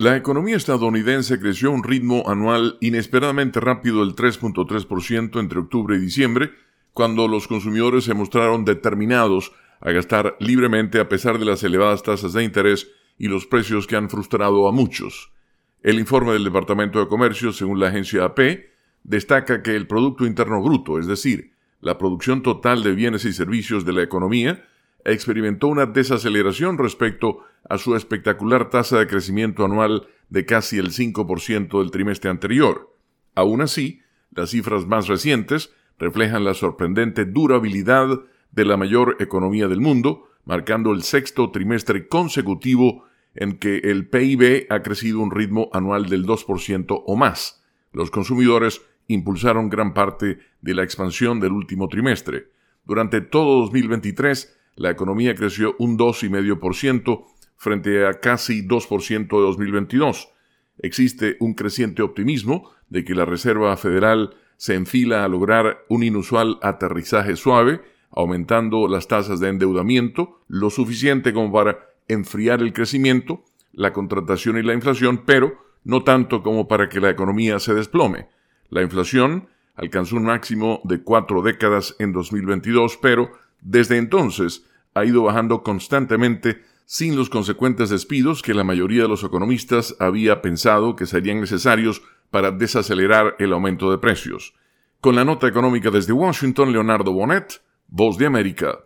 La economía estadounidense creció a un ritmo anual inesperadamente rápido del 3.3% entre octubre y diciembre, cuando los consumidores se mostraron determinados a gastar libremente a pesar de las elevadas tasas de interés y los precios que han frustrado a muchos. El informe del Departamento de Comercio, según la agencia AP, destaca que el Producto Interno Bruto, es decir, la producción total de bienes y servicios de la economía, experimentó una desaceleración respecto a su espectacular tasa de crecimiento anual de casi el 5% del trimestre anterior. Aún así, las cifras más recientes reflejan la sorprendente durabilidad de la mayor economía del mundo, marcando el sexto trimestre consecutivo en que el PIB ha crecido un ritmo anual del 2% o más. Los consumidores impulsaron gran parte de la expansión del último trimestre. Durante todo 2023, la economía creció un 2,5% frente a casi 2% de 2022. Existe un creciente optimismo de que la Reserva Federal se enfila a lograr un inusual aterrizaje suave, aumentando las tasas de endeudamiento lo suficiente como para enfriar el crecimiento, la contratación y la inflación, pero no tanto como para que la economía se desplome. La inflación alcanzó un máximo de cuatro décadas en 2022, pero desde entonces ha ido bajando constantemente sin los consecuentes despidos que la mayoría de los economistas había pensado que serían necesarios para desacelerar el aumento de precios. Con la nota económica desde Washington, Leonardo Bonet, Voz de América.